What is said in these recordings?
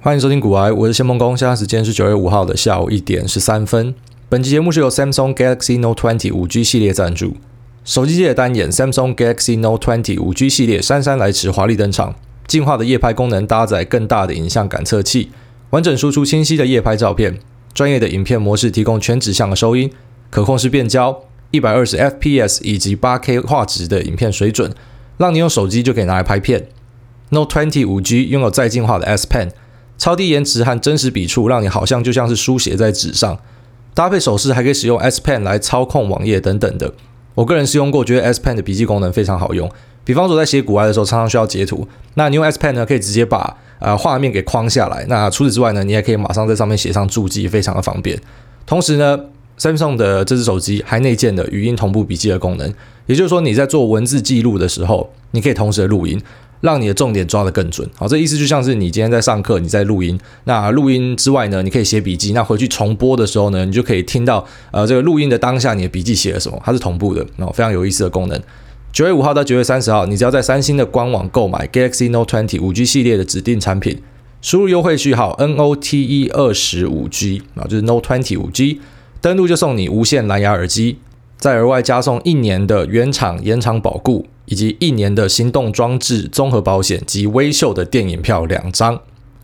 欢迎收听古癌，我是谢孟恭。现在时间是九月五号的下午一点十三分。本期节目是由 Samsung Galaxy Note 20 5G 系列赞助。手机界的单眼 Samsung Galaxy Note 20 5G 系列姗姗来迟，华丽登场。进化的夜拍功能搭载更大的影像感测器，完整输出清晰的夜拍照片。专业的影片模式提供全指向的收音，可控式变焦，一百二十 FPS 以及八 K 画质的影片水准，让你用手机就可以拿来拍片。Note 20 5G 拥有再进化的 S Pen。超低延迟和真实笔触，让你好像就像是书写在纸上。搭配手势，还可以使用 S Pen 来操控网页等等的。我个人试用过，觉得 S Pen 的笔记功能非常好用。比方说，在写股癌的时候，常常需要截图，那你用 S Pen 呢，可以直接把呃画面给框下来。那除此之外呢，你也可以马上在上面写上注记，非常的方便。同时呢，Samsung 的这支手机还内建了语音同步笔记的功能，也就是说，你在做文字记录的时候，你可以同时的录音。让你的重点抓得更准，好，这意思就像是你今天在上课，你在录音，那录音之外呢，你可以写笔记，那回去重播的时候呢，你就可以听到，呃，这个录音的当下你的笔记写了什么，它是同步的，哦，非常有意思的功能。九月五号到九月三十号，你只要在三星的官网购买 Galaxy Note 20 5G 系列的指定产品，输入优惠序号 NOTE 二十五 G 啊，就是 Note 20 5G，登录就送你无线蓝牙耳机，再额外加送一年的原厂延长保固。以及一年的心动装置综合保险及微秀的电影票两张，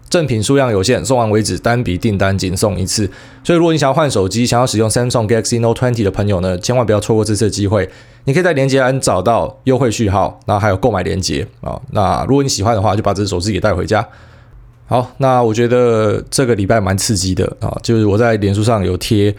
赠品数量有限，送完为止，单笔订单仅送一次。所以，如果你想要换手机，想要使用 Samsung Galaxy Note 20的朋友呢，千万不要错过这次机会。你可以在链接栏找到优惠序号，然后还有购买链接啊。那如果你喜欢的话，就把这只手机给带回家。好，那我觉得这个礼拜蛮刺激的啊，就是我在脸书上有贴。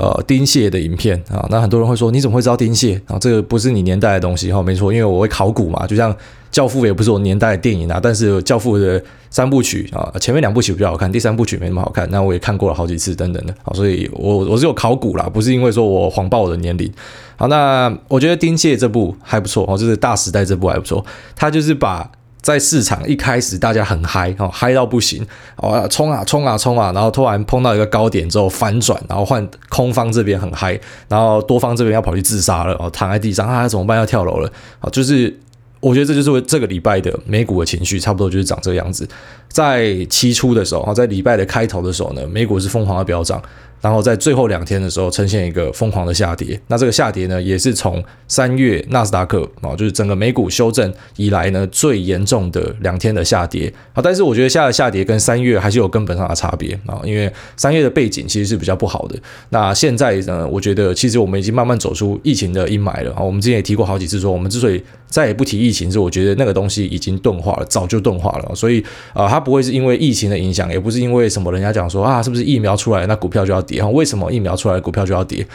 呃，丁蟹的影片啊，那很多人会说，你怎么会知道丁蟹啊？这个不是你年代的东西哈，没错，因为我会考古嘛，就像《教父》也不是我年代的电影啊，但是《教父》的三部曲啊，前面两部曲比较好看，第三部曲没那么好看，那我也看过了好几次等等的，好，所以我我是有考古啦，不是因为说我谎报我的年龄。好，那我觉得丁蟹这部还不错哦，就是《大时代》这部还不错，他就是把。在市场一开始，大家很嗨哦，嗨到不行哦，冲啊冲啊冲啊，然后突然碰到一个高点之后反转，然后换空方这边很嗨，然后多方这边要跑去自杀了哦，躺在地上啊，怎么办？要跳楼了啊！就是我觉得这就是这个礼拜的美股的情绪，差不多就是长这个样子。在期初的时候，在礼拜的开头的时候呢，美股是疯狂的飙涨。然后在最后两天的时候，呈现一个疯狂的下跌。那这个下跌呢，也是从三月纳斯达克啊，就是整个美股修正以来呢最严重的两天的下跌啊。但是我觉得下的下跌跟三月还是有根本上的差别啊，因为三月的背景其实是比较不好的。那现在呢，我觉得其实我们已经慢慢走出疫情的阴霾了啊。我们之前也提过好几次说，我们之所以再也不提疫情，是我觉得那个东西已经钝化了，早就钝化了。所以啊，它不会是因为疫情的影响，也不是因为什么人家讲说啊，是不是疫苗出来那股票就要跌？为什么疫苗出来股票就要跌？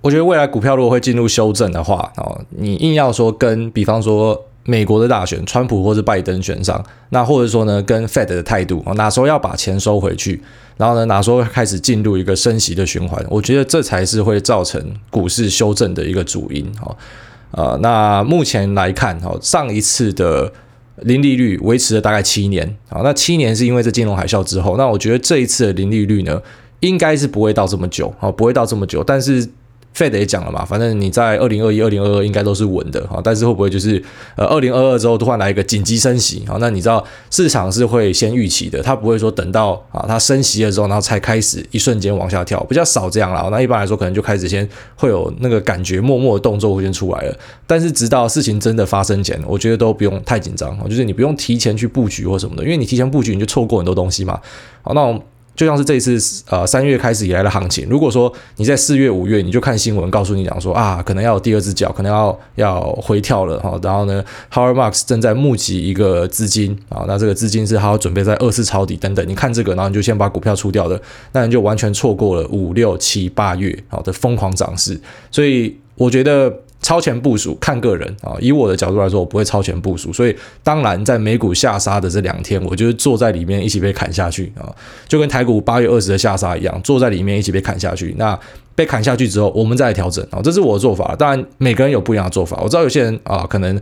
我觉得未来股票如果会进入修正的话，哦，你硬要说跟比方说美国的大选，川普或是拜登选上，那或者说呢，跟 Fed 的态度，哪时候要把钱收回去，然后呢，哪时候开始进入一个升息的循环？我觉得这才是会造成股市修正的一个主因。哈，呃，那目前来看，哈，上一次的零利率维持了大概七年，啊，那七年是因为这金融海啸之后，那我觉得这一次的零利率呢？应该是不会到这么久啊，不会到这么久。但是 Fed 也讲了嘛，反正你在二零二一、二零二二应该都是稳的哈。但是会不会就是呃二零二二之后突然来一个紧急升息啊？那你知道市场是会先预期的，它不会说等到啊它升息了之后，然后才开始一瞬间往下跳，比较少这样啦。那一般来说可能就开始先会有那个感觉，默默的动作会先出来了。但是直到事情真的发生前，我觉得都不用太紧张，就是你不用提前去布局或什么的，因为你提前布局你就错过很多东西嘛。好，那我。就像是这一次呃三月开始以来的行情，如果说你在四月五月你就看新闻告诉你讲说啊可能要有第二只脚，可能要要回跳了哈，然后呢 Howard Marks 正在募集一个资金啊，那这个资金是他要准备在二次抄底等等，你看这个，然后你就先把股票出掉了，那你就完全错过了五六七八月好的疯狂涨势，所以我觉得。超前部署看个人啊，以我的角度来说，我不会超前部署，所以当然在美股下杀的这两天，我就是坐在里面一起被砍下去啊，就跟台股八月二十的下杀一样，坐在里面一起被砍下去。那被砍下去之后，我们再来调整啊，这是我的做法。当然每个人有不一样的做法，我知道有些人啊可能。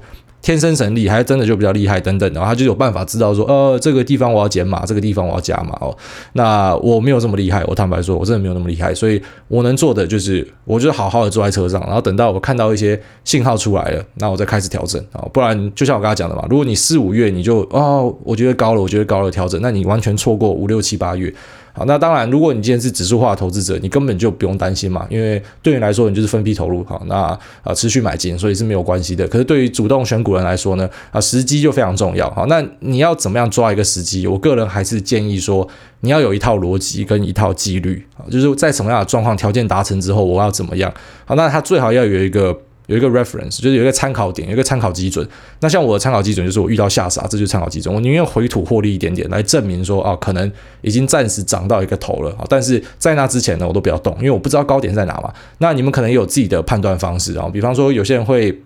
天生神力，还真的就比较厉害等等的，他就有办法知道说，呃，这个地方我要减码，这个地方我要加码哦。那我没有这么厉害，我坦白说，我真的没有那么厉害，所以我能做的就是，我就好好的坐在车上，然后等到我看到一些信号出来了，那我再开始调整啊。不然就像我刚才讲的嘛，如果你四五月你就哦，我觉得高了，我觉得高了调整，那你完全错过五六七八月。好，那当然，如果你今天是指数化投资者，你根本就不用担心嘛，因为对你来说，你就是分批投入，好，那啊持续买进，所以是没有关系的。可是对于主动选股人来说呢，啊时机就非常重要，好，那你要怎么样抓一个时机？我个人还是建议说，你要有一套逻辑跟一套纪律，啊，就是在什么样的状况条件达成之后，我要怎么样？好，那它最好要有一个。有一个 reference，就是有一个参考点，有一个参考基准。那像我的参考基准就是我遇到下杀，这就参考基准。我宁愿回吐获利一点点，来证明说，哦，可能已经暂时涨到一个头了啊。但是在那之前呢，我都不要动，因为我不知道高点在哪嘛。那你们可能也有自己的判断方式啊，比方说有些人会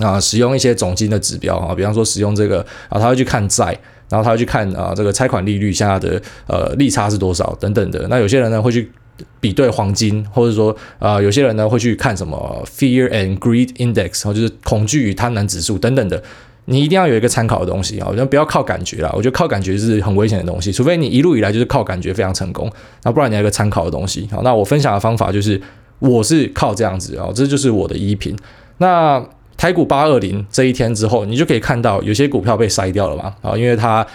啊使用一些总金的指标啊，比方说使用这个啊，他会去看债，然后他会去看啊这个拆款利率现在的呃利差是多少等等的。那有些人呢会去。比对黄金，或者说，啊、呃，有些人呢会去看什么 Fear and Greed Index，就是恐惧与贪婪指数等等的。你一定要有一个参考的东西啊，我觉得不要靠感觉啦。我觉得靠感觉是很危险的东西，除非你一路以来就是靠感觉非常成功，那不然你要一个参考的东西。好，那我分享的方法就是，我是靠这样子啊，这就是我的依凭。那台股八二零这一天之后，你就可以看到有些股票被筛掉了嘛，啊，因为它，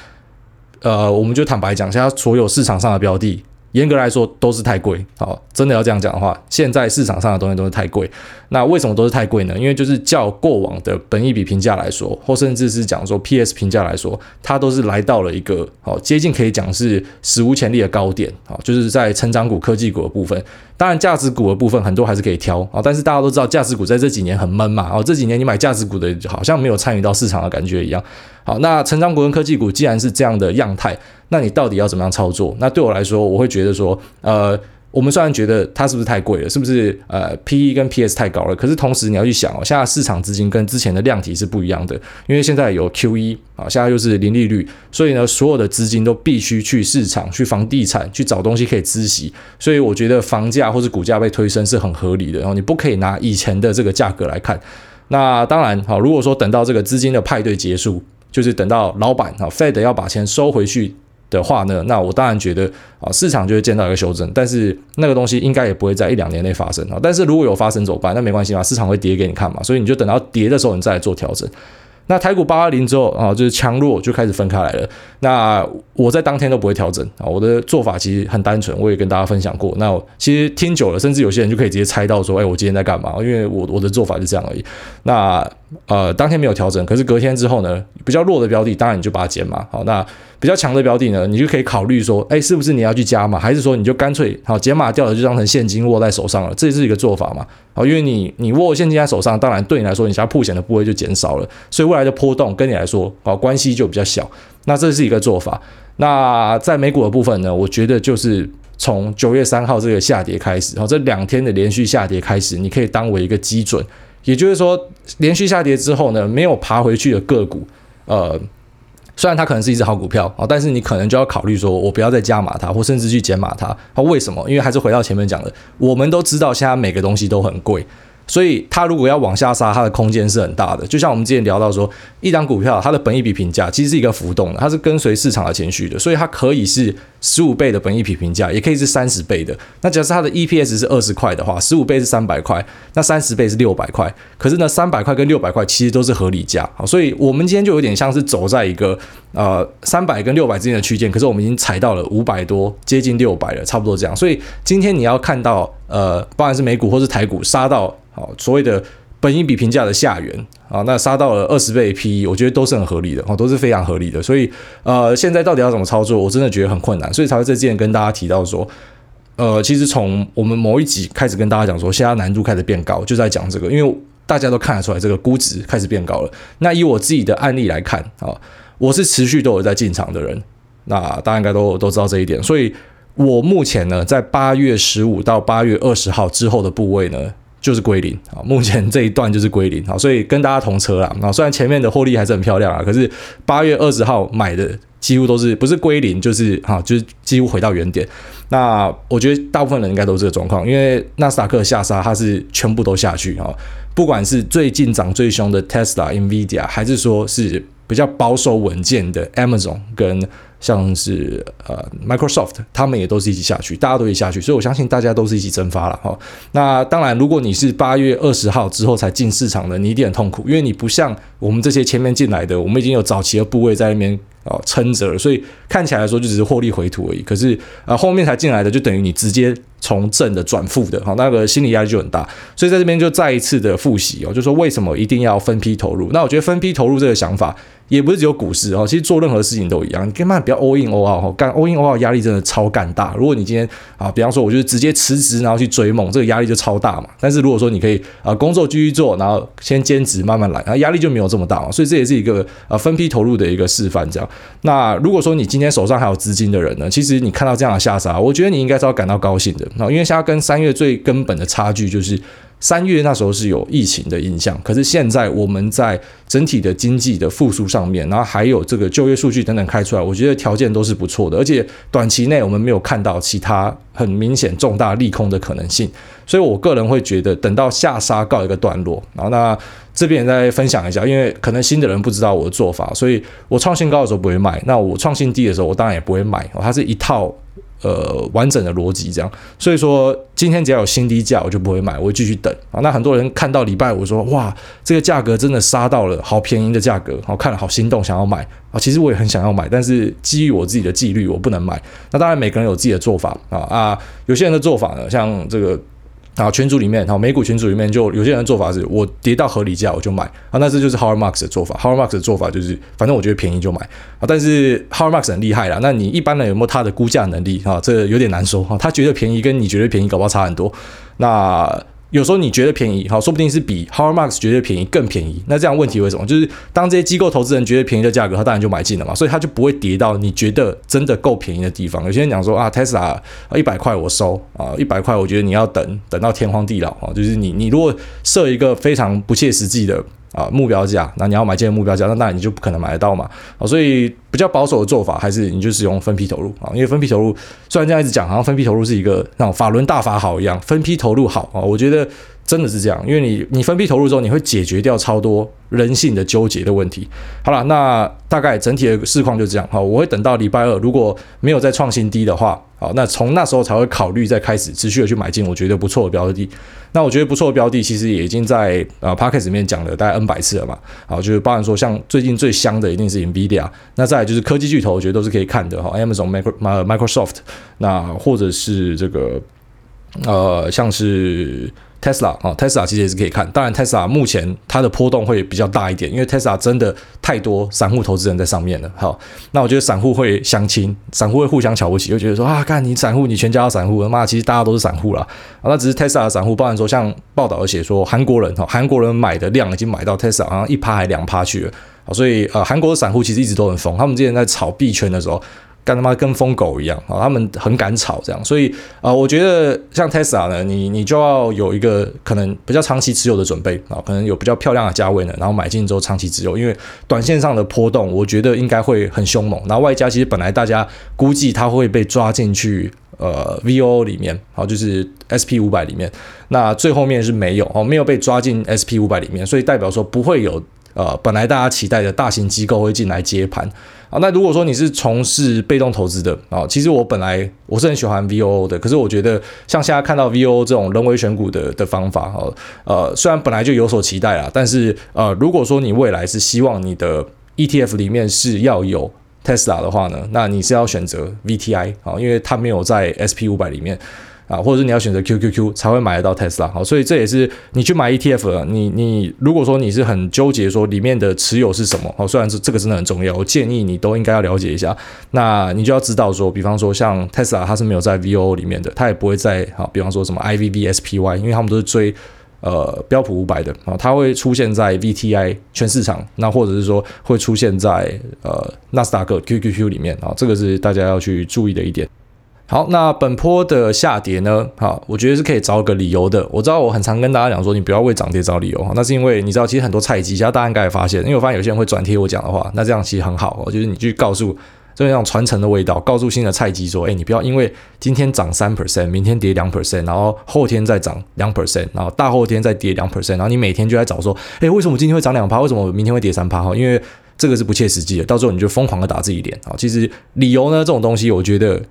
呃，我们就坦白讲，现在所有市场上的标的。严格来说都是太贵，好，真的要这样讲的话，现在市场上的东西都是太贵。那为什么都是太贵呢？因为就是较过往的本益比评价来说，或甚至是讲说 PS 评价来说，它都是来到了一个好接近可以讲是史无前例的高点，好，就是在成长股、科技股的部分。当然，价值股的部分很多还是可以挑啊，但是大家都知道，价值股在这几年很闷嘛，哦，这几年你买价值股的，好像没有参与到市场的感觉一样。好，那成长股跟科技股既然是这样的样态，那你到底要怎么样操作？那对我来说，我会觉得说，呃。我们虽然觉得它是不是太贵了，是不是呃 P E 跟 P S 太高了？可是同时你要去想哦，现在市场资金跟之前的量体是不一样的，因为现在有 Q E 啊，现在又是零利率，所以呢，所有的资金都必须去市场、去房地产去找东西可以孳息，所以我觉得房价或是股价被推升是很合理的。然后你不可以拿以前的这个价格来看。那当然好，如果说等到这个资金的派对结束，就是等到老板啊 Fed 要把钱收回去。的话呢，那我当然觉得啊，市场就会见到一个修正，但是那个东西应该也不会在一两年内发生啊。但是如果有发生怎么办？那没关系嘛，市场会跌给你看嘛，所以你就等到跌的时候你再来做调整。那台股八二零之后啊，就是强弱就开始分开来了。那我在当天都不会调整啊，我的做法其实很单纯，我也跟大家分享过。那其实听久了，甚至有些人就可以直接猜到说，哎，我今天在干嘛？因为我我的做法是这样而已。那呃，当天没有调整，可是隔天之后呢，比较弱的标的，当然你就把它减码。好，那比较强的标的呢，你就可以考虑说，哎，是不是你要去加码，还是说你就干脆好减码掉了，就当成现金握在手上了？这是一个做法嘛？好，因为你你握现金在手上，当然对你来说，你想要曝险的部位就减少了，所以未来的波动跟你来说，好关系就比较小。那这是一个做法。那在美股的部分呢，我觉得就是从九月三号这个下跌开始，好，这两天的连续下跌开始，你可以当为一个基准。也就是说，连续下跌之后呢，没有爬回去的个股，呃，虽然它可能是一只好股票啊，但是你可能就要考虑说，我不要再加码它，或甚至去减码它。它，为什么？因为还是回到前面讲的，我们都知道现在每个东西都很贵。所以它如果要往下杀，它的空间是很大的。就像我们之前聊到说，一档股票它的本益比评价其实是一个浮动的，它是跟随市场的情绪的，所以它可以是十五倍的本益比评价，也可以是三十倍的。那假设它的 EPS 是二十块的话，十五倍是三百块，那三十倍是六百块。可是呢，三百块跟六百块其实都是合理价。好，所以我们今天就有点像是走在一个呃三百跟六百之间的区间，可是我们已经踩到了五百多，接近六百了，差不多这样。所以今天你要看到呃，不管是美股或是台股杀到。好，所谓的本益比评价的下缘啊，那杀到了二十倍 PE，我觉得都是很合理的，哦，都是非常合理的。所以，呃，现在到底要怎么操作，我真的觉得很困难，所以才会在之前跟大家提到说，呃，其实从我们某一集开始跟大家讲说，现在难度开始变高，就在讲这个，因为大家都看得出来这个估值开始变高了。那以我自己的案例来看啊，我是持续都有在进场的人，那大家应该都都知道这一点，所以我目前呢，在八月十五到八月二十号之后的部位呢。就是归零啊，目前这一段就是归零啊，所以跟大家同车啦啊，虽然前面的获利还是很漂亮啊，可是八月二十号买的几乎都是不是归零就是哈，就是几乎回到原点。那我觉得大部分人应该都是这个状况，因为纳斯达克下杀它是全部都下去啊，不管是最近涨最凶的 Tesla、Nvidia，还是说是比较保守稳健的 Amazon 跟。像是呃 Microsoft，他们也都是一起下去，大家都一起下去，所以我相信大家都是一起蒸发了哈。那当然，如果你是八月二十号之后才进市场的，你一定很痛苦，因为你不像我们这些前面进来的，我们已经有早期的部位在那边啊撑着了，所以看起来说就只是获利回吐而已。可是呃后面才进来的，就等于你直接从正的转负的，好，那个心理压力就很大。所以在这边就再一次的复习哦，就说为什么一定要分批投入？那我觉得分批投入这个想法。也不是只有股市哦，其实做任何事情都一样。你根本不要 all in all out 哈，干 all in all out 压力真的超干大。如果你今天啊，比方说我就是直接辞职，然后去追梦，这个压力就超大嘛。但是如果说你可以啊，工作继续做，然后先兼职慢慢来，然后压力就没有这么大嘛。所以这也是一个呃分批投入的一个示范。这样，那如果说你今天手上还有资金的人呢，其实你看到这样的下杀，我觉得你应该是要感到高兴的啊，因为现在跟三月最根本的差距就是。三月那时候是有疫情的影响，可是现在我们在整体的经济的复苏上面，然后还有这个就业数据等等开出来，我觉得条件都是不错的，而且短期内我们没有看到其他很明显重大利空的可能性，所以我个人会觉得等到下杀告一个段落，然后那这边也再分享一下，因为可能新的人不知道我的做法，所以我创新高的时候不会卖，那我创新低的时候我当然也不会买，它是一套。呃，完整的逻辑这样，所以说今天只要有新低价，我就不会买，我会继续等啊。那很多人看到礼拜五说，哇，这个价格真的杀到了好便宜的价格，好看了好心动，想要买啊。其实我也很想要买，但是基于我自己的纪律，我不能买。那当然，每个人有自己的做法啊啊，有些人的做法呢，像这个。啊，群组里面，好，美股群组里面就有些人的做法是，我跌到合理价我就买啊，那这就是 Har Marx 的做法。Har Marx 的做法就是，反正我觉得便宜就买啊。但是 Har Marx 很厉害啦，那你一般人有没有他的估价能力啊？这有点难说哈。他觉得便宜跟你觉得便宜搞不好差很多。那。有时候你觉得便宜，好，说不定是比 Harvmark 觉得便宜更便宜。那这样问题为什么？就是当这些机构投资人觉得便宜的价格，他当然就买进了嘛，所以他就不会跌到你觉得真的够便宜的地方。有些人讲说啊，Tesla 一百块我收啊，一百块我觉得你要等等到天荒地老啊，就是你你如果设一个非常不切实际的。啊，目标价，那你要买进的目标价，那当然你就不可能买得到嘛。啊，所以比较保守的做法还是你就使用分批投入啊，因为分批投入虽然这样一直讲，好像分批投入是一个那种法轮大法好一样，分批投入好啊，我觉得。真的是这样，因为你你分批投入之后，你会解决掉超多人性的纠结的问题。好了，那大概整体的市况就这样。好，我会等到礼拜二，如果没有再创新低的话，好，那从那时候才会考虑再开始持续的去买进我觉得不错的标的。那我觉得不错的标的，其实也已经在呃 Podcast 里面讲了大概 N 百次了嘛。好，就是包含说像最近最香的一定是 Nvidia，那再来就是科技巨头，我觉得都是可以看的哈，Amazon、Microsoft，那或者是这个呃像是。Tesla 啊，Tesla 其实也是可以看。当然，Tesla 目前它的波动会比较大一点，因为 Tesla 真的太多散户投资人在上面了。好，那我觉得散户会相亲，散户会互相瞧不起，就觉得说啊，看你散户，你全家都散户，妈，其实大家都是散户啦。啊，那只是 Tesla 的散户，包含说像报道写说韩国人哈，韩国人买的量已经买到 Tesla 好像一趴还两趴去了。所以呃，韩国的散户其实一直都很疯，他们之前在炒币圈的时候。干他妈跟疯狗一样啊！他们很敢炒这样，所以啊，我觉得像 Tesla 呢，你你就要有一个可能比较长期持有的准备啊，可能有比较漂亮的价位呢，然后买进之后长期持有，因为短线上的波动，我觉得应该会很凶猛。然后外加其实本来大家估计它会被抓进去呃 VOO 里面，好，就是 SP 五百里面，那最后面是没有哦，没有被抓进 SP 五百里面，所以代表说不会有呃本来大家期待的大型机构会进来接盘。啊，那如果说你是从事被动投资的啊，其实我本来我是很喜欢 VOO 的，可是我觉得像现在看到 VOO 这种人为选股的的方法，哈，呃，虽然本来就有所期待啦，但是呃，如果说你未来是希望你的 ETF 里面是要有 Tesla 的话呢，那你是要选择 VTI 啊，因为它没有在 SP 五百里面。啊，或者是你要选择 QQQ 才会买得到 Tesla，好，所以这也是你去买 ETF，你你如果说你是很纠结说里面的持有是什么，好，虽然是这个真的很重要，我建议你都应该要了解一下，那你就要知道说，比方说像 Tesla 它是没有在 VOO 里面的，它也不会在好，比方说什么 IVVSPY，因为他们都是追呃标普五百的啊，它会出现在 VTI 全市场，那或者是说会出现在呃纳斯达克 QQQ 里面啊，这个是大家要去注意的一点。好，那本波的下跌呢？好，我觉得是可以找个理由的。我知道我很常跟大家讲说，你不要为涨跌找理由哈。那是因为你知道，其实很多菜鸡，家大家应该也发现，因为我发现有些人会转贴我讲的话，那这样其实很好哦。就是你去告诉，就是那种传承的味道，告诉新的菜鸡说，哎，你不要因为今天涨三 percent，明天跌两 percent，然后后天再涨两 percent，然后大后天再跌两 percent，然后你每天就在找说，哎，为什么今天会涨两趴？为什么明天会跌三趴？哈，因为这个是不切实际的，到时候你就疯狂的打自己脸啊。其实理由呢，这种东西，我觉得。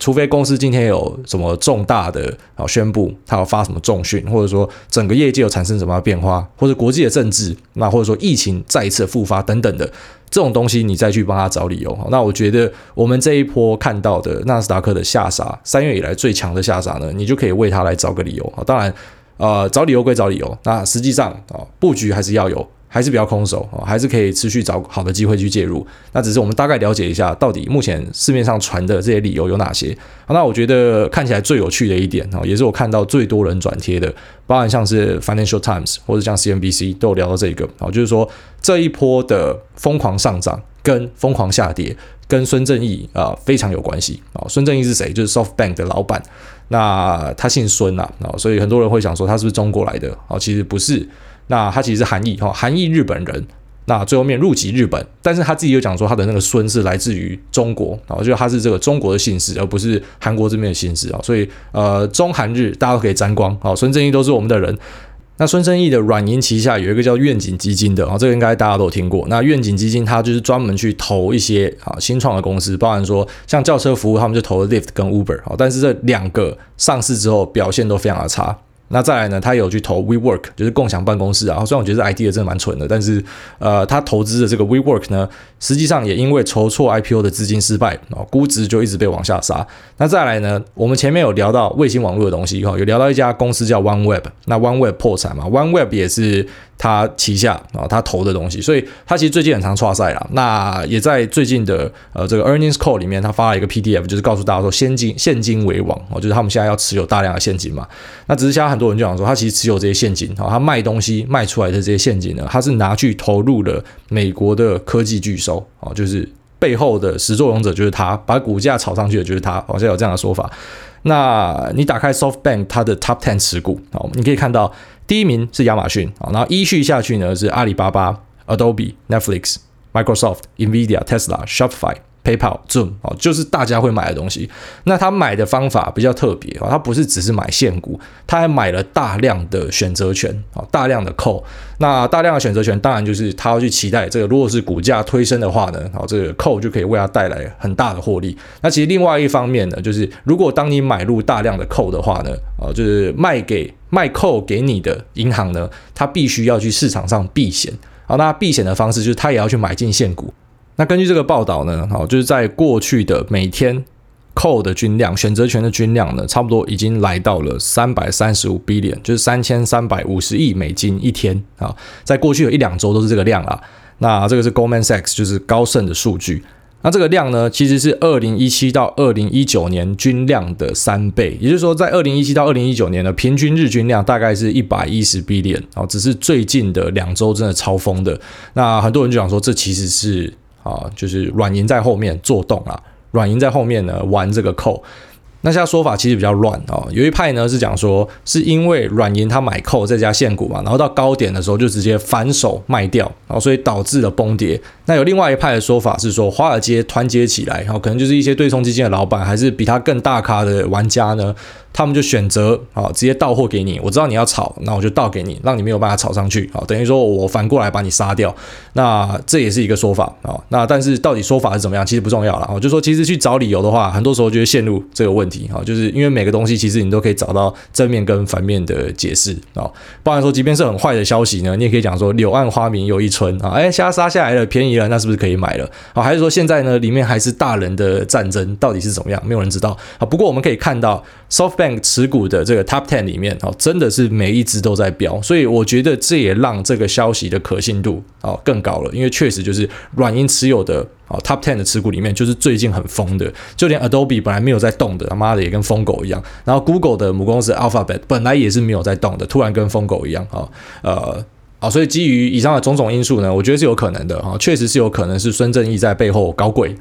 除非公司今天有什么重大的啊宣布，他要发什么重讯，或者说整个业界有产生什么变化，或者国际的政治，那或者说疫情再一次复发等等的这种东西，你再去帮他找理由。那我觉得我们这一波看到的纳斯达克的下杀，三月以来最强的下杀呢，你就可以为他来找个理由。当然，呃，找理由归找理由，那实际上啊，布局还是要有。还是比较空手啊，还是可以持续找好的机会去介入。那只是我们大概了解一下，到底目前市面上传的这些理由有哪些。那我觉得看起来最有趣的一点啊，也是我看到最多人转贴的，包含像是 Financial Times 或者像 CNBC 都有聊到这个啊，就是说这一波的疯狂上涨跟疯狂下跌跟孙正义啊非常有关系啊。孙正义是谁？就是 SoftBank 的老板。那他姓孙呐啊，所以很多人会想说他是不是中国来的啊？其实不是。那他其实是韩裔哈，韩裔日本人，那最后面入籍日本，但是他自己又讲说他的那个孙是来自于中国，然后就他是这个中国的姓氏，而不是韩国这边的姓氏啊，所以呃中韩日大家都可以沾光啊，孙正义都是我们的人。那孙正义的软银旗下有一个叫愿景基金的啊，这个应该大家都有听过。那愿景基金它就是专门去投一些啊新创的公司，包含说像轿车服务，他们就投了 Lyft 跟 Uber 啊，但是这两个上市之后表现都非常的差。那再来呢，他有去投 WeWork，就是共享办公室啊。虽然我觉得 idea 真的蛮蠢的，但是呃，他投资的这个 WeWork 呢，实际上也因为筹措 IPO 的资金失败啊，估值就一直被往下杀。那再来呢，我们前面有聊到卫星网络的东西哈，有聊到一家公司叫 OneWeb，那 OneWeb 破产嘛，OneWeb 也是。他旗下啊，他投的东西，所以他其实最近很常挫赛啦。那也在最近的呃这个 earnings call 里面，他发了一个 PDF，就是告诉大家说现金现金为王哦，就是他们现在要持有大量的现金嘛。那只是现在很多人就想说，他其实持有这些现金啊，他卖东西卖出来的这些现金呢，他是拿去投入了美国的科技巨兽哦，就是背后的始作俑者就是他，把股价炒上去的就是他，好像有这样的说法。那你打开 SoftBank 它的 Top Ten 持股啊，你可以看到。第一名是亚马逊啊，然后依序下去呢是阿里巴巴、Adobe、Netflix、Microsoft、Nvidia、Tesla、Shopify、PayPal、Zoom 哦，就是大家会买的东西。那他买的方法比较特别啊，他不是只是买现股，他还买了大量的选择权啊，大量的 call。那大量的选择权，当然就是他要去期待这个，如果是股价推升的话呢，好，这个 call 就可以为他带来很大的获利。那其实另外一方面呢，就是如果当你买入大量的 call 的话呢，啊，就是卖给。卖扣给你的银行呢，他必须要去市场上避险。好，那避险的方式就是他也要去买进现股。那根据这个报道呢，好，就是在过去的每天扣的均量，选择权的均量呢，差不多已经来到了三百三十五 billion，就是三千三百五十亿美金一天啊。在过去的一两周都是这个量啊。那这个是 Goldman Sachs，就是高盛的数据。那这个量呢，其实是二零一七到二零一九年均量的三倍，也就是说，在二零一七到二零一九年的平均日均量大概是一百一十 billion 啊，只是最近的两周真的超疯的。那很多人就想说，这其实是啊，就是软银在后面做动啊，软银在后面呢玩这个扣。那现在说法其实比较乱哦，有一派呢是讲说，是因为软银他买扣再加限股嘛，然后到高点的时候就直接反手卖掉，然后所以导致了崩跌。那有另外一派的说法是说，华尔街团结起来，然后可能就是一些对冲基金的老板，还是比他更大咖的玩家呢。他们就选择啊，直接到货给你。我知道你要炒，那我就倒给你，让你没有办法炒上去啊。等于说我反过来把你杀掉。那这也是一个说法啊。那但是到底说法是怎么样，其实不重要了啊。就说其实去找理由的话，很多时候就会陷入这个问题啊。就是因为每个东西其实你都可以找到正面跟反面的解释啊。包含说，即便是很坏的消息呢，你也可以讲说柳暗花明又一村啊。哎，现在杀下来了，便宜了，那是不是可以买了啊？还是说现在呢，里面还是大人的战争，到底是怎么样？没有人知道啊。不过我们可以看到 so。Bank 持股的这个 Top Ten 里面哦，真的是每一只都在飙，所以我觉得这也让这个消息的可信度哦更高了，因为确实就是软银持有的哦 Top Ten 的持股里面，就是最近很疯的，就连 Adobe 本来没有在动的，他妈的也跟疯狗一样，然后 Google 的母公司 Alphabet 本来也是没有在动的，突然跟疯狗一样啊，呃。啊，所以基于以上的种种因素呢，我觉得是有可能的哈，确实是有可能是孙正义在背后搞鬼。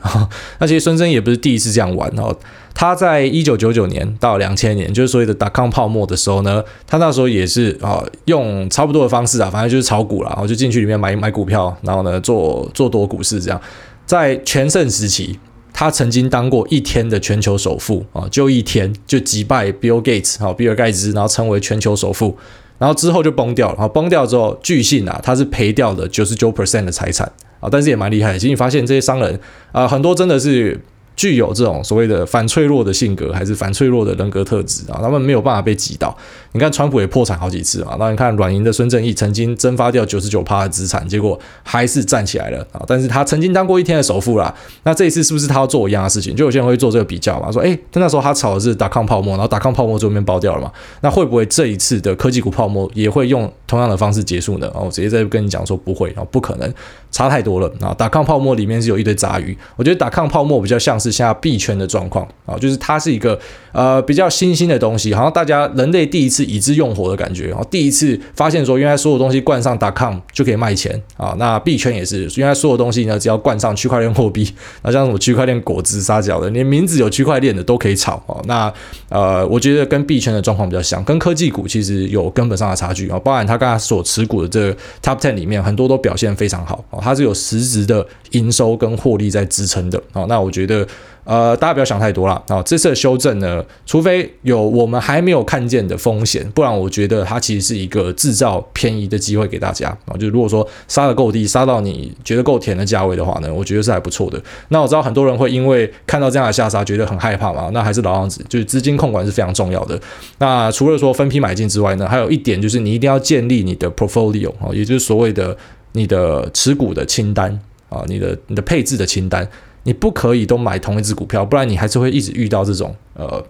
那其实孙正义也不是第一次这样玩哦，他在一九九九年到两千年，就是所谓的 dot-com 泡沫的时候呢，他那时候也是啊，用差不多的方式啊，反正就是炒股啦，然后就进去里面买买股票，然后呢做做多股市这样，在全盛时期，他曾经当过一天的全球首富啊，就一天就击败 Bill Gates 啊，比尔盖茨，然后成为全球首富。然后之后就崩掉了，然后崩掉之后，巨信啊，他是赔掉了九十九 percent 的财产啊，但是也蛮厉害的。其实你发现这些商人啊，很多真的是。具有这种所谓的反脆弱的性格，还是反脆弱的人格特质啊？他们没有办法被击倒。你看，川普也破产好几次啊。那你看，软银的孙正义曾经蒸发掉九十九趴的资产，结果还是站起来了啊。但是他曾经当过一天的首富啦。那这一次是不是他要做一样的事情？就有些人会做这个比较嘛，说，诶，那时候他炒的是达康泡沫，然后达康泡沫最后面爆掉了嘛。那会不会这一次的科技股泡沫也会用同样的方式结束呢？啊，我直接在跟你讲说不会啊，不可能，差太多了啊。打抗泡沫里面是有一堆杂鱼，我觉得打抗泡沫比较像是。现在币圈的状况啊，就是它是一个呃比较新兴的东西，好像大家人类第一次已知用火的感觉，然后第一次发现说，原来所有东西冠上打抗就可以卖钱啊。那币圈也是，原来所有东西呢，只要冠上区块链货币，那像什么区块链果汁、沙角的，连名字有区块链的都可以炒啊。那呃，我觉得跟币圈的状况比较像，跟科技股其实有根本上的差距啊。包含他刚才所持股的这个 Top Ten 里面，很多都表现非常好，它是有实质的营收跟获利在支撑的啊。那我觉得。呃，大家不要想太多了啊！这次的修正呢，除非有我们还没有看见的风险，不然我觉得它其实是一个制造便宜的机会给大家啊。就如果说杀得够低，杀到你觉得够甜的价位的话呢，我觉得是还不错的。那我知道很多人会因为看到这样的下杀，觉得很害怕嘛。那还是老样子，就是资金控管是非常重要的。那除了说分批买进之外呢，还有一点就是你一定要建立你的 portfolio 啊，也就是所谓的你的持股的清单啊，你的你的配置的清单。你不可以都买同一只股票，不然你还是会一直遇到这种呃，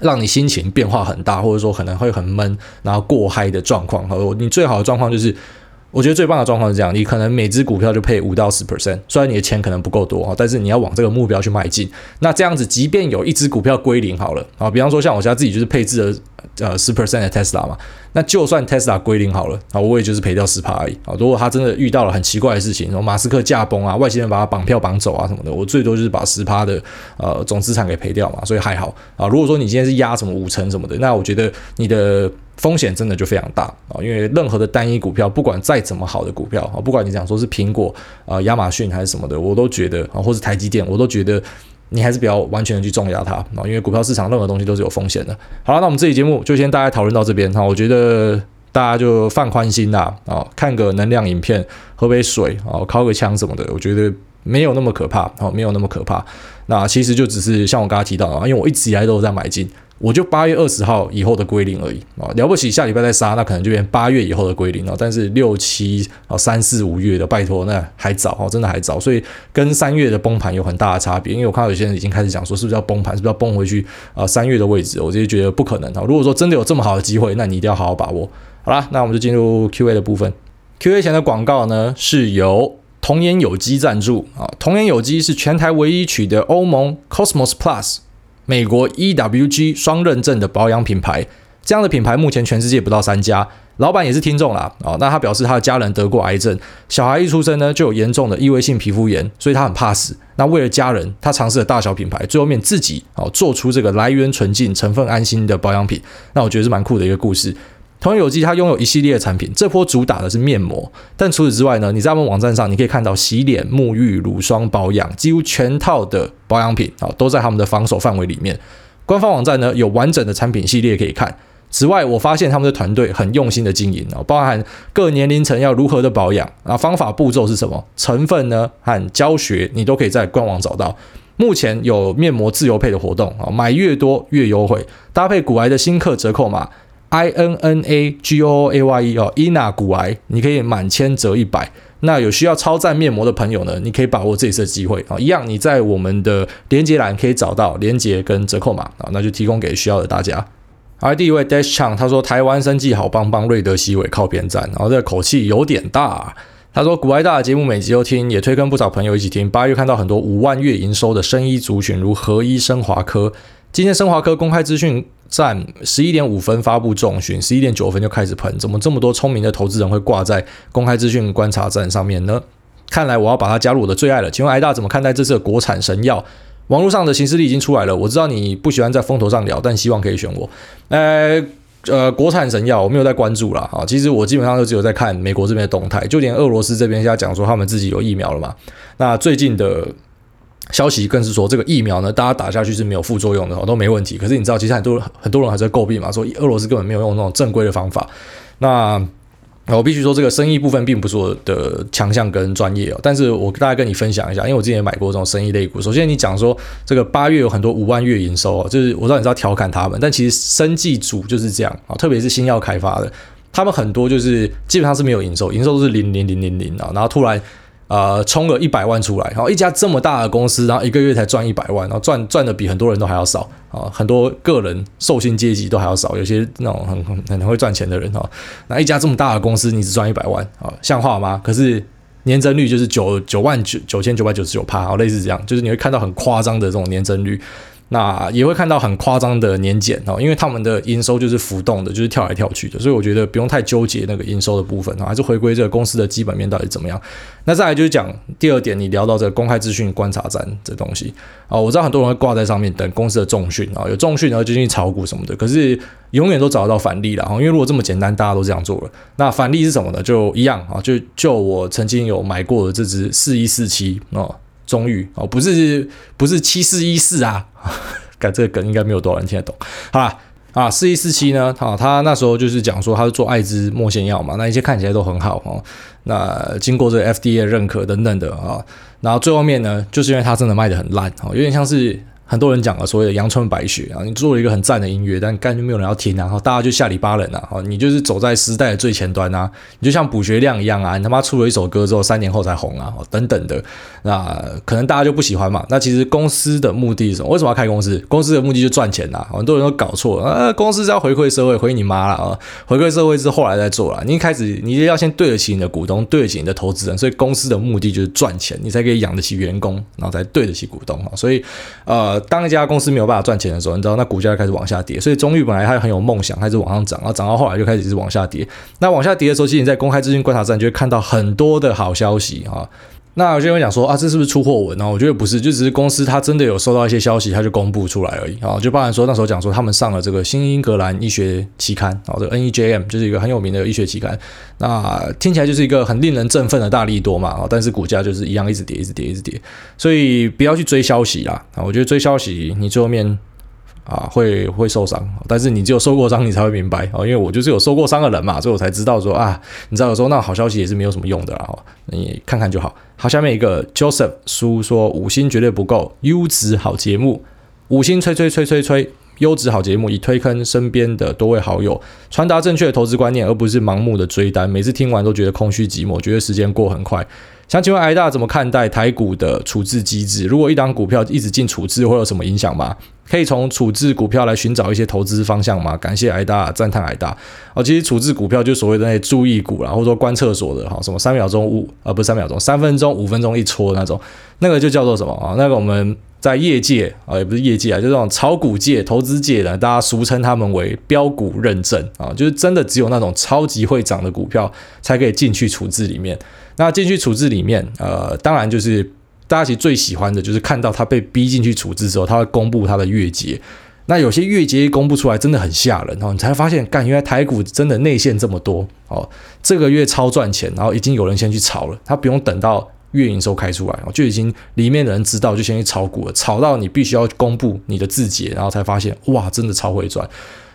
让你心情变化很大，或者说可能会很闷，然后过嗨的状况。好，你最好的状况就是。我觉得最棒的状况是这样，你可能每只股票就配五到十 percent，虽然你的钱可能不够多哈，但是你要往这个目标去迈进。那这样子，即便有一只股票归零好了啊，比方说像我家自己就是配置了呃十 percent 的 Tesla 嘛，那就算 Tesla 归零好了啊，我也就是赔掉十趴而已啊。如果他真的遇到了很奇怪的事情，然后马斯克驾崩啊，外星人把他绑票绑走啊什么的，我最多就是把十趴的呃总资产给赔掉嘛，所以还好啊。如果说你今天是压什么五成什么的，那我觉得你的。风险真的就非常大啊，因为任何的单一股票，不管再怎么好的股票啊，不管你讲说是苹果啊、亚马逊还是什么的，我都觉得啊，或是台积电，我都觉得你还是比较完全的去重压它啊，因为股票市场任何东西都是有风险的。好了，那我们这期节目就先大家讨论到这边哈，我觉得大家就放宽心啦啊，看个能量影片，喝杯水啊，靠个枪什么的，我觉得没有那么可怕啊，没有那么可怕。那其实就只是像我刚刚提到啊，因为我一直以来都有在买进。我就八月二十号以后的归零而已啊，了不起下礼拜再杀，那可能就变八月以后的归零了。但是六七啊三四五月的，拜托那还早哦，真的还早，所以跟三月的崩盘有很大的差别。因为我看到有些人已经开始讲说，是不是要崩盘，是不是要崩回去啊三月的位置？我直接觉得不可能啊。如果说真的有这么好的机会，那你一定要好好把握。好啦，那我们就进入 Q&A 的部分。Q&A 前的广告呢是由童颜有机赞助啊，童颜有机是全台唯一取得欧盟 Cosmos Plus。美国 EWG 双认证的保养品牌，这样的品牌目前全世界不到三家。老板也是听众啦，哦，那他表示他的家人得过癌症，小孩一出生呢就有严重的异位性皮肤炎，所以他很怕死。那为了家人，他尝试了大小品牌，最后面自己哦做出这个来源纯净、成分安心的保养品。那我觉得是蛮酷的一个故事。童颜有机它拥有一系列的产品，这波主打的是面膜，但除此之外呢，你在他们网站上你可以看到洗脸、沐浴、乳霜、保养，几乎全套的保养品啊都在他们的防守范围里面。官方网站呢有完整的产品系列可以看。此外，我发现他们的团队很用心的经营啊，包含各年龄层要如何的保养啊，方法步骤是什么，成分呢和教学你都可以在官网找到。目前有面膜自由配的活动啊，买越多越优惠，搭配古癌的新客折扣码。I N N A G O A Y E 哦，INA 股癌，你可以满千折一百。那有需要超赞面膜的朋友呢，你可以把握这次机会啊，一样你在我们的连接栏可以找到连接跟折扣码啊，那就提供给需要的大家。而第一位 Dash Chang 他说台湾生技好棒棒，瑞德西韦靠边站，然后这个口气有点大。他说股癌大的节目每集都听，也推跟不少朋友一起听。八月看到很多五万月营收的生医族群，如合一生华科。今天生华科公开资讯站十一点五分发布重讯，十一点九分就开始喷，怎么这么多聪明的投资人会挂在公开资讯观察站上面呢？看来我要把它加入我的最爱了。请问艾大怎么看待这次的国产神药？网络上的形势力已经出来了，我知道你不喜欢在风头上聊，但希望可以选我。呃呃，国产神药我没有在关注了啊。其实我基本上都只有在看美国这边的动态，就连俄罗斯这边现在讲说他们自己有疫苗了嘛。那最近的消息更是说，这个疫苗呢，大家打下去是没有副作用的哦，都没问题。可是你知道，其实很多很多人还在诟病嘛，说俄罗斯根本没有用那种正规的方法。那我必须说，这个生意部分并不是我的强项跟专业哦，但是我大概跟你分享一下，因为我之前也买过这种生意类股。首先，你讲说这个八月有很多五万月营收哦，就是我知道你知道调侃他们，但其实生技组就是这样啊，特别是新药开发的，他们很多就是基本上是没有营收，营收都是零零零零零啊，然后突然。呃，充了一百万出来，然后一家这么大的公司，然后一个月才赚一百万，然后赚赚的比很多人都还要少啊，很多个人受薪阶级都还要少，有些那种很很很会赚钱的人哈，那一家这么大的公司，你只赚一百万啊，像话吗？可是年增率就是九九万九九千九百九十九趴，好，类似这样，就是你会看到很夸张的这种年增率。那也会看到很夸张的年减哦，因为他们的营收就是浮动的，就是跳来跳去的，所以我觉得不用太纠结那个营收的部分，还是回归这个公司的基本面到底怎么样。那再来就是讲第二点，你聊到这个公开资讯观察站这东西啊，我知道很多人会挂在上面等公司的重讯啊，有重讯然后就进去炒股什么的，可是永远都找得到反例了哈，因为如果这么简单，大家都这样做了，那反例是什么呢？就一样啊，就就我曾经有买过的这支四一四七哦。中裕哦，不是不是七四一四啊，改这个梗应该没有多少人听得懂。好啦，啊，四一四七呢，啊，他那时候就是讲说他是做艾滋莫线药嘛，那一些看起来都很好哦。那经过这个 FDA 认可等等的啊，然后最后面呢，就是因为他真的卖的很烂哦，有点像是。很多人讲了所谓的阳春白雪啊，你做了一个很赞的音乐，但根本没有人要听啊，然后大家就下里巴人啊，你就是走在时代的最前端啊，你就像卜学亮一样啊，你他妈出了一首歌之后，三年后才红啊，等等的，那可能大家就不喜欢嘛。那其实公司的目的是什么？为什么要开公司？公司的目的就赚钱呐，很多人都搞错了啊，公司是要回馈社会，回你妈了啊，回馈社会是后来再做了，你一开始你就要先对得起你的股东，对得起你的投资人，所以公司的目的就是赚钱，你才可以养得起员工，然后才对得起股东啊，所以呃，当一家公司。没有办法赚钱的时候，你知道那股价开始往下跌。所以中裕本来还很有梦想，开始往上涨，然后涨到后来就开始一直往下跌。那往下跌的时候，其实你在公开资金观察站就会看到很多的好消息啊。那有些人讲说啊，这是不是出货文呢？我觉得不是，就只是公司它真的有收到一些消息，它就公布出来而已啊。就包含说那时候讲说他们上了这个新英格兰医学期刊啊，这个 NEJM 就是一个很有名的医学期刊。那听起来就是一个很令人振奋的大利多嘛啊，但是股价就是一样一直跌，一直跌，一直跌。所以不要去追消息啦啊！我觉得追消息，你最后面。啊，会会受伤，但是你只有受过伤，你才会明白哦。因为我就是有受过伤的人嘛，所以我才知道说啊，你知道有时候那好消息也是没有什么用的啊。你看看就好。好，下面一个 Joseph 叔说五星绝对不够，优质好节目，五星吹吹吹吹吹，优质好节目，以推坑身边的多位好友，传达正确的投资观念，而不是盲目的追单。每次听完都觉得空虚寂寞，觉得时间过很快。想请问癌大怎么看待台股的处置机制？如果一档股票一直进处置，会有什么影响吗？可以从处置股票来寻找一些投资方向吗？感谢癌大，赞叹癌大。哦，其实处置股票就所谓的那些注意股啦，或者说关厕所的哈，什么三秒钟五啊，不是三秒钟，三分钟、五分钟一撮那种，那个就叫做什么啊？那个我们在业界啊，也不是业界啊，就这种炒股界、投资界的，大家俗称他们为标股认证啊，就是真的只有那种超级会涨的股票才可以进去处置里面。那进去处置里面，呃，当然就是大家其实最喜欢的就是看到他被逼进去处置之后，他会公布他的月结。那有些月结一公布出来，真的很吓人哦，你才发现，干，原来台股真的内线这么多哦，这个月超赚钱，然后已经有人先去炒了，他不用等到月营收开出来，就已经里面的人知道，就先去炒股了，炒到你必须要公布你的字节，然后才发现，哇，真的超会赚。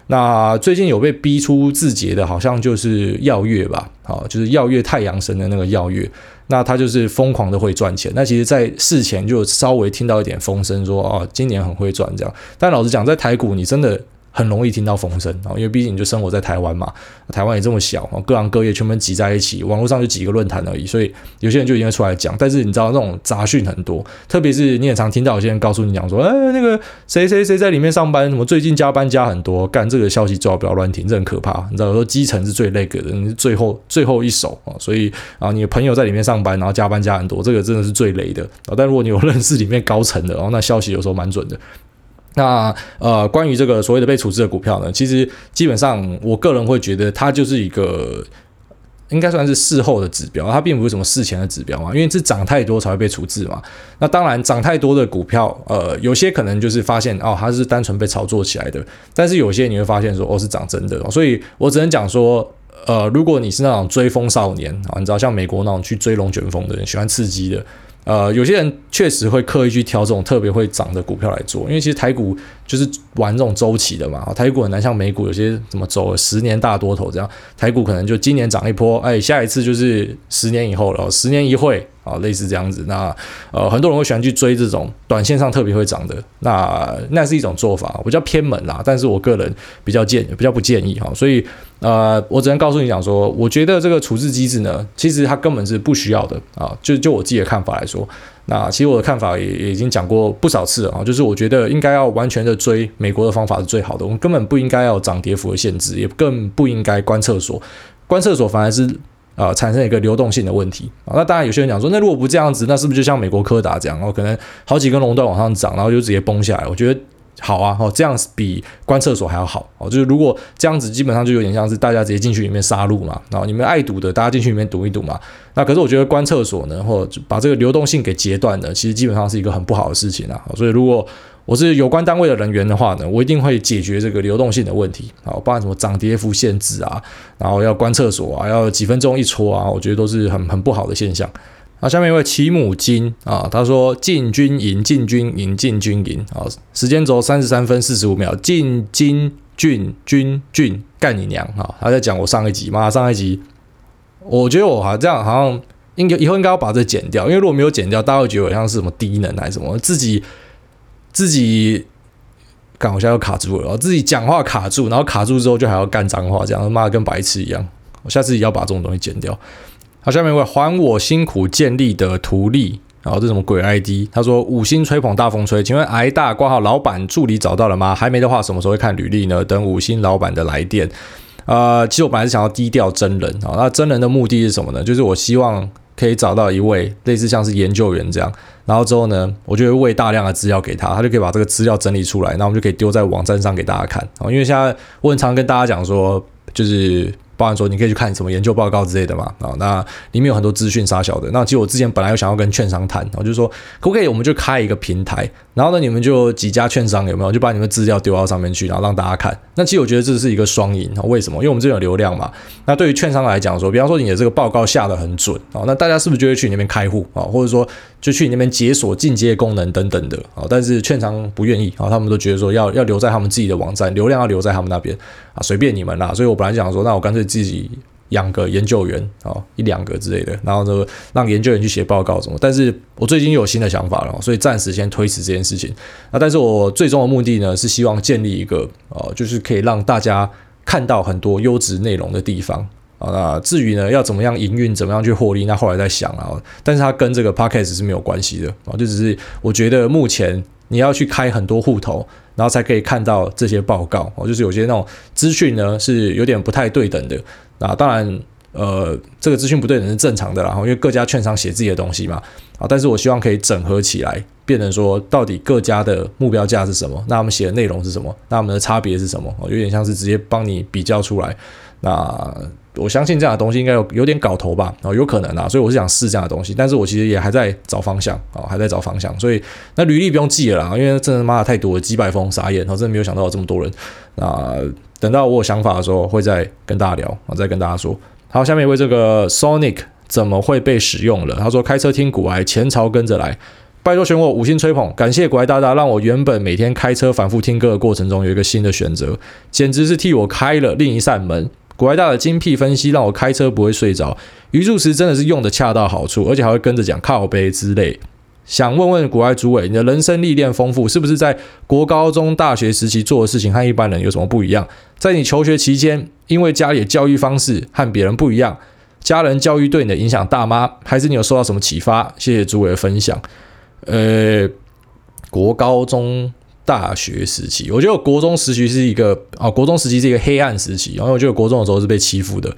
那最近有被逼出字节的，好像就是耀月吧，好，就是耀月太阳神的那个耀月，那他就是疯狂的会赚钱。那其实，在事前就稍微听到一点风声，说哦，今年很会赚这样。但老实讲，在台股，你真的。很容易听到风声啊，因为毕竟你就生活在台湾嘛，台湾也这么小，各行各业全部挤在一起，网络上就几个论坛而已，所以有些人就一定会出来讲。但是你知道那种杂讯很多，特别是你也常听到有些人告诉你讲说，哎，那个谁谁谁在里面上班，什么最近加班加很多，干这个消息最好不要乱听，这很可怕。你知道有时候基层是最那个的，你是最后最后一手啊，所以啊，你的朋友在里面上班，然后加班加很多，这个真的是最雷的啊。但如果你有认识里面高层的，然后那消息有时候蛮准的。那呃，关于这个所谓的被处置的股票呢，其实基本上我个人会觉得它就是一个。应该算是事后的指标，它并不是什么事前的指标嘛，因为是涨太多才会被处置嘛。那当然，涨太多的股票，呃，有些可能就是发现哦，它是单纯被炒作起来的，但是有些你会发现说，哦，是涨真的。所以我只能讲说，呃，如果你是那种追风少年啊，你知道像美国那种去追龙卷风的人，喜欢刺激的。呃，有些人确实会刻意去挑这种特别会涨的股票来做，因为其实台股就是玩这种周期的嘛。台股很难像美股有些怎么走十年大多头这样，台股可能就今年涨一波，哎，下一次就是十年以后了，十年一会啊，类似这样子。那呃，很多人会喜欢去追这种短线上特别会涨的，那那是一种做法，比较偏门啦。但是我个人比较建比较不建议哈，所以。呃，我只能告诉你讲说，我觉得这个处置机制呢，其实它根本是不需要的啊。就就我自己的看法来说，那其实我的看法也也已经讲过不少次了啊。就是我觉得应该要完全的追美国的方法是最好的，我们根本不应该要涨跌幅的限制，也更不应该关厕所。关厕所反而是啊、呃、产生一个流动性的问题啊。那当然有些人讲说，那如果不这样子，那是不是就像美国柯达这样，然后可能好几根垄断往上涨，然后就直接崩下来？我觉得。好啊，哦，这样子比关厕所还要好哦。就是如果这样子，基本上就有点像是大家直接进去里面杀戮嘛。然后你们爱赌的，大家进去里面赌一赌嘛。那可是我觉得关厕所呢，或者把这个流动性给截断呢，其实基本上是一个很不好的事情啊。所以如果我是有关单位的人员的话呢，我一定会解决这个流动性的问题啊，包含什么涨跌幅限制啊，然后要关厕所啊，要几分钟一撮啊，我觉得都是很很不好的现象。那下面一位齐母金啊，他说进军营，进军营，进军营啊，时间轴三十三分四十五秒，进金郡军郡干你娘啊！他在讲我上一集嘛，上一集我觉得我好像这样好像应该以后应该要把这剪掉，因为如果没有剪掉，大家会觉得我像是什么低能还是什么，自己自己干，我现在又卡住了，自己讲话卡住，然后卡住之后就还要干脏话，这样妈的跟白痴一样，我下次也要把这种东西剪掉。好，下面一位还我辛苦建立的图例，然后这什么鬼 ID？他说五星吹捧大风吹，请问挨大挂号老板助理找到了吗？还没的话，什么时候会看履历呢？等五星老板的来电。呃，其实我本来是想要低调真人啊，那真人的目的是什么呢？就是我希望可以找到一位类似像是研究员这样，然后之后呢，我就会喂大量的资料给他，他就可以把这个资料整理出来，那我们就可以丢在网站上给大家看啊。因为现在我很常跟大家讲说，就是。包含说你可以去看什么研究报告之类的嘛啊，那里面有很多资讯杀小的。那其实我之前本来有想要跟券商谈，我就说可不可以我们就开一个平台，然后呢你们就几家券商有没有就把你们资料丢到上面去，然后让大家看。那其实我觉得这是一个双赢，为什么？因为我们这边有流量嘛。那对于券商来讲说，比方说你的这个报告下得很准啊，那大家是不是就会去你那边开户啊，或者说就去你那边解锁进阶功能等等的啊？但是券商不愿意啊，他们都觉得说要要留在他们自己的网站，流量要留在他们那边啊，随便你们啦。所以我本来想说，那我干脆。自己养个研究员啊，一两个之类的，然后就让研究员去写报告什么。但是我最近又有新的想法了，所以暂时先推迟这件事情。那但是我最终的目的呢，是希望建立一个呃，就是可以让大家看到很多优质内容的地方啊。那至于呢，要怎么样营运，怎么样去获利，那后来再想啊。但是它跟这个 podcast 是没有关系的啊，就只是我觉得目前你要去开很多户头。然后才可以看到这些报告哦，就是有些那种资讯呢是有点不太对等的。那当然，呃，这个资讯不对等是正常的啦，因为各家券商写自己的东西嘛啊。但是我希望可以整合起来，变成说到底各家的目标价是什么？那我们写的内容是什么？那我们的差别是什么？有点像是直接帮你比较出来。那我相信这样的东西应该有有点搞头吧？哦，有可能啊，所以我是想试这样的东西，但是我其实也还在找方向啊，还在找方向。所以那履历不用记了啦，因为真的妈的太多了，几百封傻眼，我真的没有想到有这么多人。那等到我有想法的时候，会再跟大家聊，我再跟大家说。好，下面一位这个 Sonic 怎么会被使用了？他说开车听股癌，前朝跟着来，拜托选我五星吹捧，感谢股癌大大，让我原本每天开车反复听歌的过程中有一个新的选择，简直是替我开了另一扇门。股癌大的精辟分析让我开车不会睡着，语助词真的是用的恰到好处，而且还会跟着讲靠背之类。想问问股癌主委，你的人生历练丰富，是不是在国高中、大学时期做的事情和一般人有什么不一样？在你求学期间，因为家里的教育方式和别人不一样，家人教育对你的影响大吗？还是你有受到什么启发？谢谢主委的分享。呃，国高中。大学时期，我觉得国中时期是一个啊，国中时期是一个黑暗时期。然后我觉得国中的时候是被欺负的。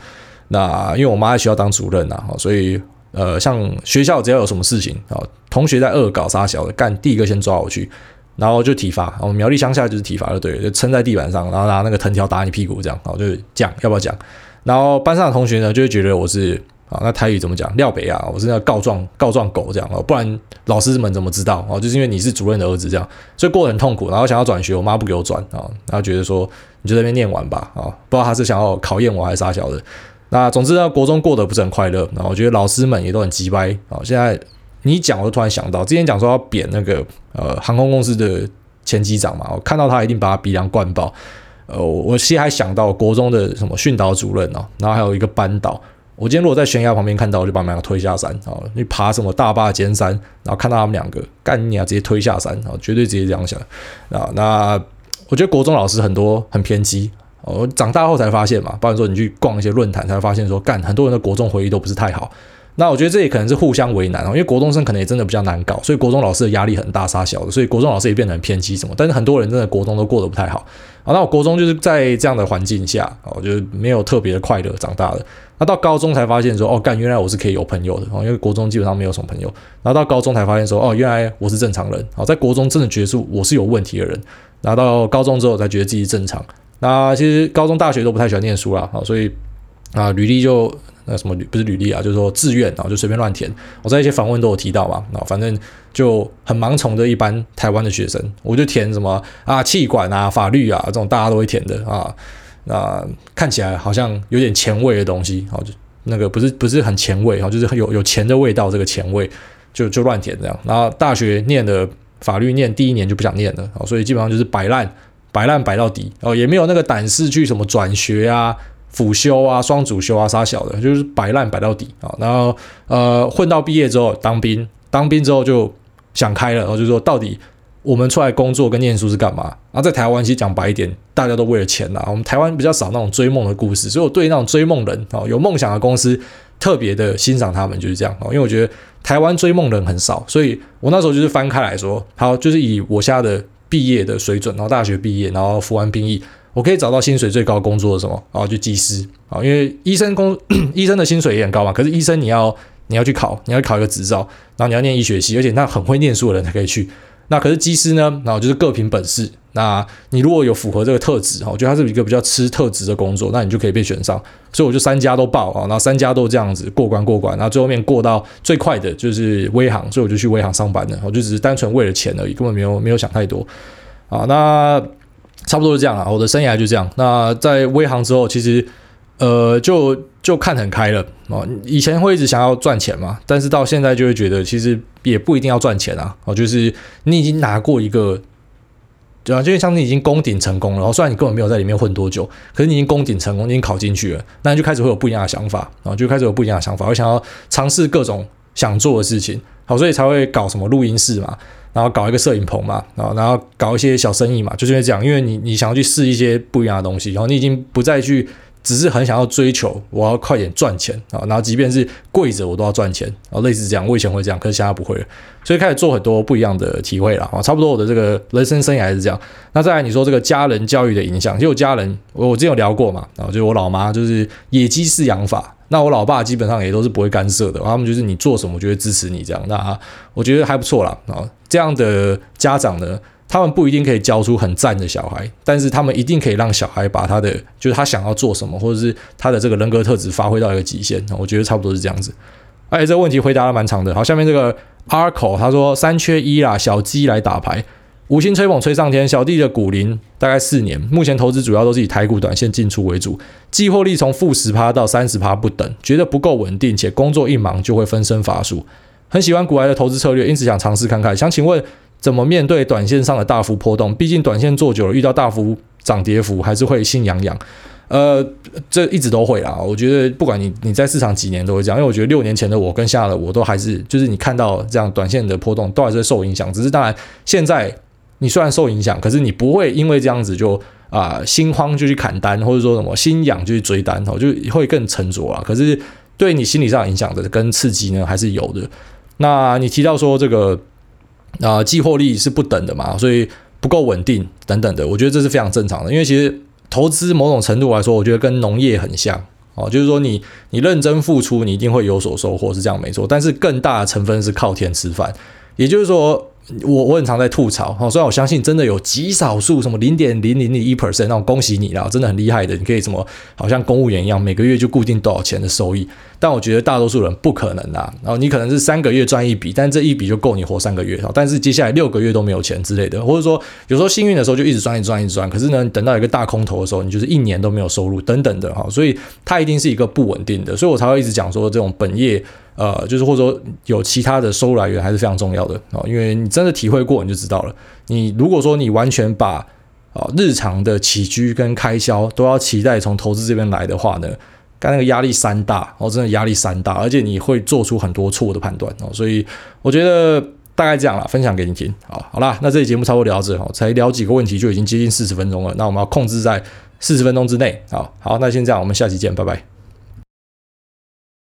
那因为我妈在学校当主任呐，所以呃，像学校只要有什么事情啊，同学在恶搞杀小的，干第一个先抓我去。然后就体罚，我们苗栗乡下就是体罚就对，就撑在地板上，然后拿那个藤条打你屁股这样，然后就讲要不要讲，然后班上的同学呢就会觉得我是。啊，那台语怎么讲？廖北啊，我是那告状告状狗这样哦，不然老师们怎么知道哦？就是因为你是主任的儿子这样，所以过得很痛苦。然后想要转学，我妈不给我转啊，然后觉得说你就在那边念完吧啊，不知道他是想要考验我还是啥小的。那总之呢，国中过得不是很快乐。然后我觉得老师们也都很鸡掰啊。现在你讲，我就突然想到，之前讲说要贬那个呃航空公司的前机长嘛，我看到他一定把他鼻梁灌爆。呃，我现在还想到国中的什么训导主任哦，然后还有一个班导。我今天如果在悬崖旁边看到，我就把他们两个推下山啊！你爬什么大坝尖山，然后看到他们两个干你啊，直接推下山啊！绝对直接这样想啊！那我觉得国中老师很多很偏激，哦长大后才发现嘛，包括说你去逛一些论坛，才发现说干很多人的国中回忆都不是太好。那我觉得这也可能是互相为难哦，因为国中生可能也真的比较难搞，所以国中老师的压力很大，杀小的，所以国中老师也变得很偏激什么。但是很多人真的国中都过得不太好啊。那我国中就是在这样的环境下，我觉得没有特别的快乐长大的。那到高中才发现说，哦，干，原来我是可以有朋友的哦，因为国中基本上没有什么朋友。然后到高中才发现说，哦，原来我是正常人。好，在国中真的觉得是我是有问题的人。拿到高中之后才觉得自己正常。那其实高中、大学都不太喜欢念书啦，好，所以啊，履历就。那什么履不是履历啊，就是说志愿啊，就随便乱填。我在一些访问都有提到嘛，啊，反正就很盲从的一般台湾的学生，我就填什么啊，企管啊，法律啊，这种大家都会填的啊。那看起来好像有点前卫的东西，好，就那个不是不是很前卫，就是很有有钱的味道，这个前卫就就乱填这样。然后大学念的法律念第一年就不想念了，所以基本上就是摆烂，摆烂摆到底，哦，也没有那个胆识去什么转学啊。辅修啊，双主修啊，啥小的，就是摆烂摆到底啊。然后呃，混到毕业之后当兵，当兵之后就想开了，然后就说到底我们出来工作跟念书是干嘛？然后在台湾其实讲白一点，大家都为了钱呐。我们台湾比较少那种追梦的故事，所以我对那种追梦人啊，有梦想的公司特别的欣赏他们，就是这样。因为我觉得台湾追梦人很少，所以我那时候就是翻开来说，好，就是以我现在的毕业的水准，然后大学毕业，然后服完兵役。我可以找到薪水最高工作的什么啊？就技师啊，因为医生工 医生的薪水也很高嘛。可是医生你要你要去考，你要考一个执照，然后你要念医学系，而且那很会念书的人才可以去。那可是技师呢？然后就是各凭本事。那你如果有符合这个特质，哈我觉得他是一个比较吃特质的工作，那你就可以被选上。所以我就三家都报啊，然后三家都这样子过关过关，然后最后面过到最快的就是威航，所以我就去威航上班了。我就只是单纯为了钱而已，根本没有没有想太多啊。那。差不多是这样啊，我的生涯就这样。那在威航之后，其实呃，就就看很开了啊。以前会一直想要赚钱嘛，但是到现在就会觉得，其实也不一定要赚钱啊。哦，就是你已经拿过一个，对啊，就像你已经攻顶成功了。然后虽然你根本没有在里面混多久，可是你已经攻顶成功，你已经考进去了，那你就开始会有不一样的想法啊，就开始有不一样的想法，我想要尝试各种想做的事情。好，所以才会搞什么录音室嘛。然后搞一个摄影棚嘛，然后然后搞一些小生意嘛，就是因为这样，因为你你想要去试一些不一样的东西，然后你已经不再去，只是很想要追求，我要快点赚钱啊，然后即便是跪着我都要赚钱，然后类似这样，我以前会这样，可是现在不会了，所以开始做很多不一样的体会了啊，差不多我的这个人生生涯是这样。那再来你说这个家人教育的影响，就我家人，我我之前有聊过嘛，然后就我老妈就是野鸡式养法。那我老爸基本上也都是不会干涉的，他们就是你做什么，就会支持你这样。那我觉得还不错啦。啊，这样的家长呢，他们不一定可以教出很赞的小孩，但是他们一定可以让小孩把他的，就是他想要做什么，或者是他的这个人格特质发挥到一个极限。我觉得差不多是这样子。而且，这个问题回答的蛮长的。好，下面这个 Arco 他说三缺一啦，小鸡来打牌。五星吹捧吹上天，小弟的股龄大概四年，目前投资主要都是以台股短线进出为主，季获利从负十趴到三十趴不等，觉得不够稳定，且工作一忙就会分身乏术，很喜欢股癌的投资策略，因此想尝试看看。想请问怎么面对短线上的大幅波动？毕竟短线做久了，遇到大幅涨跌幅还是会心痒痒。呃，这一直都会啦。我觉得不管你你在市场几年都会这样，因为我觉得六年前的我跟现在的我都还是，就是你看到这样短线的波动都还是会受影响，只是当然现在。你虽然受影响，可是你不会因为这样子就啊、心慌就去砍单，或者说什么心痒就去追单哦，就会更沉着啊。可是对你心理上影响的跟刺激呢，还是有的。那你提到说这个啊，季获利是不等的嘛，所以不够稳定等等的，我觉得这是非常正常的。因为其实投资某种程度来说，我觉得跟农业很像哦，就是说你你认真付出，你一定会有所收获，是这样没错。但是更大的成分是靠天吃饭，也就是说。我我很常在吐槽，哦，虽然我相信真的有极少数什么零点零零零一 percent 那种，恭喜你啦，真的很厉害的，你可以什么好像公务员一样，每个月就固定多少钱的收益。但我觉得大多数人不可能啦，然后你可能是三个月赚一笔，但这一笔就够你活三个月，但是接下来六个月都没有钱之类的，或者说有时候幸运的时候就一直赚一直赚一直赚，可是呢，等到一个大空头的时候，你就是一年都没有收入等等的哈，所以它一定是一个不稳定的，所以我才会一直讲说这种本业呃，就是或者说有其他的收入来源还是非常重要的啊，因为你真的体会过你就知道了，你如果说你完全把啊日常的起居跟开销都要期待从投资这边来的话呢，但那个压力山大哦，真的压力山大，而且你会做出很多错误的判断哦，所以我觉得大概这样啦，分享给你听好，好啦，那这期节目差不多聊到这哦，才聊几个问题就已经接近四十分钟了，那我们要控制在四十分钟之内，好好，那先这样，我们下期见，拜拜。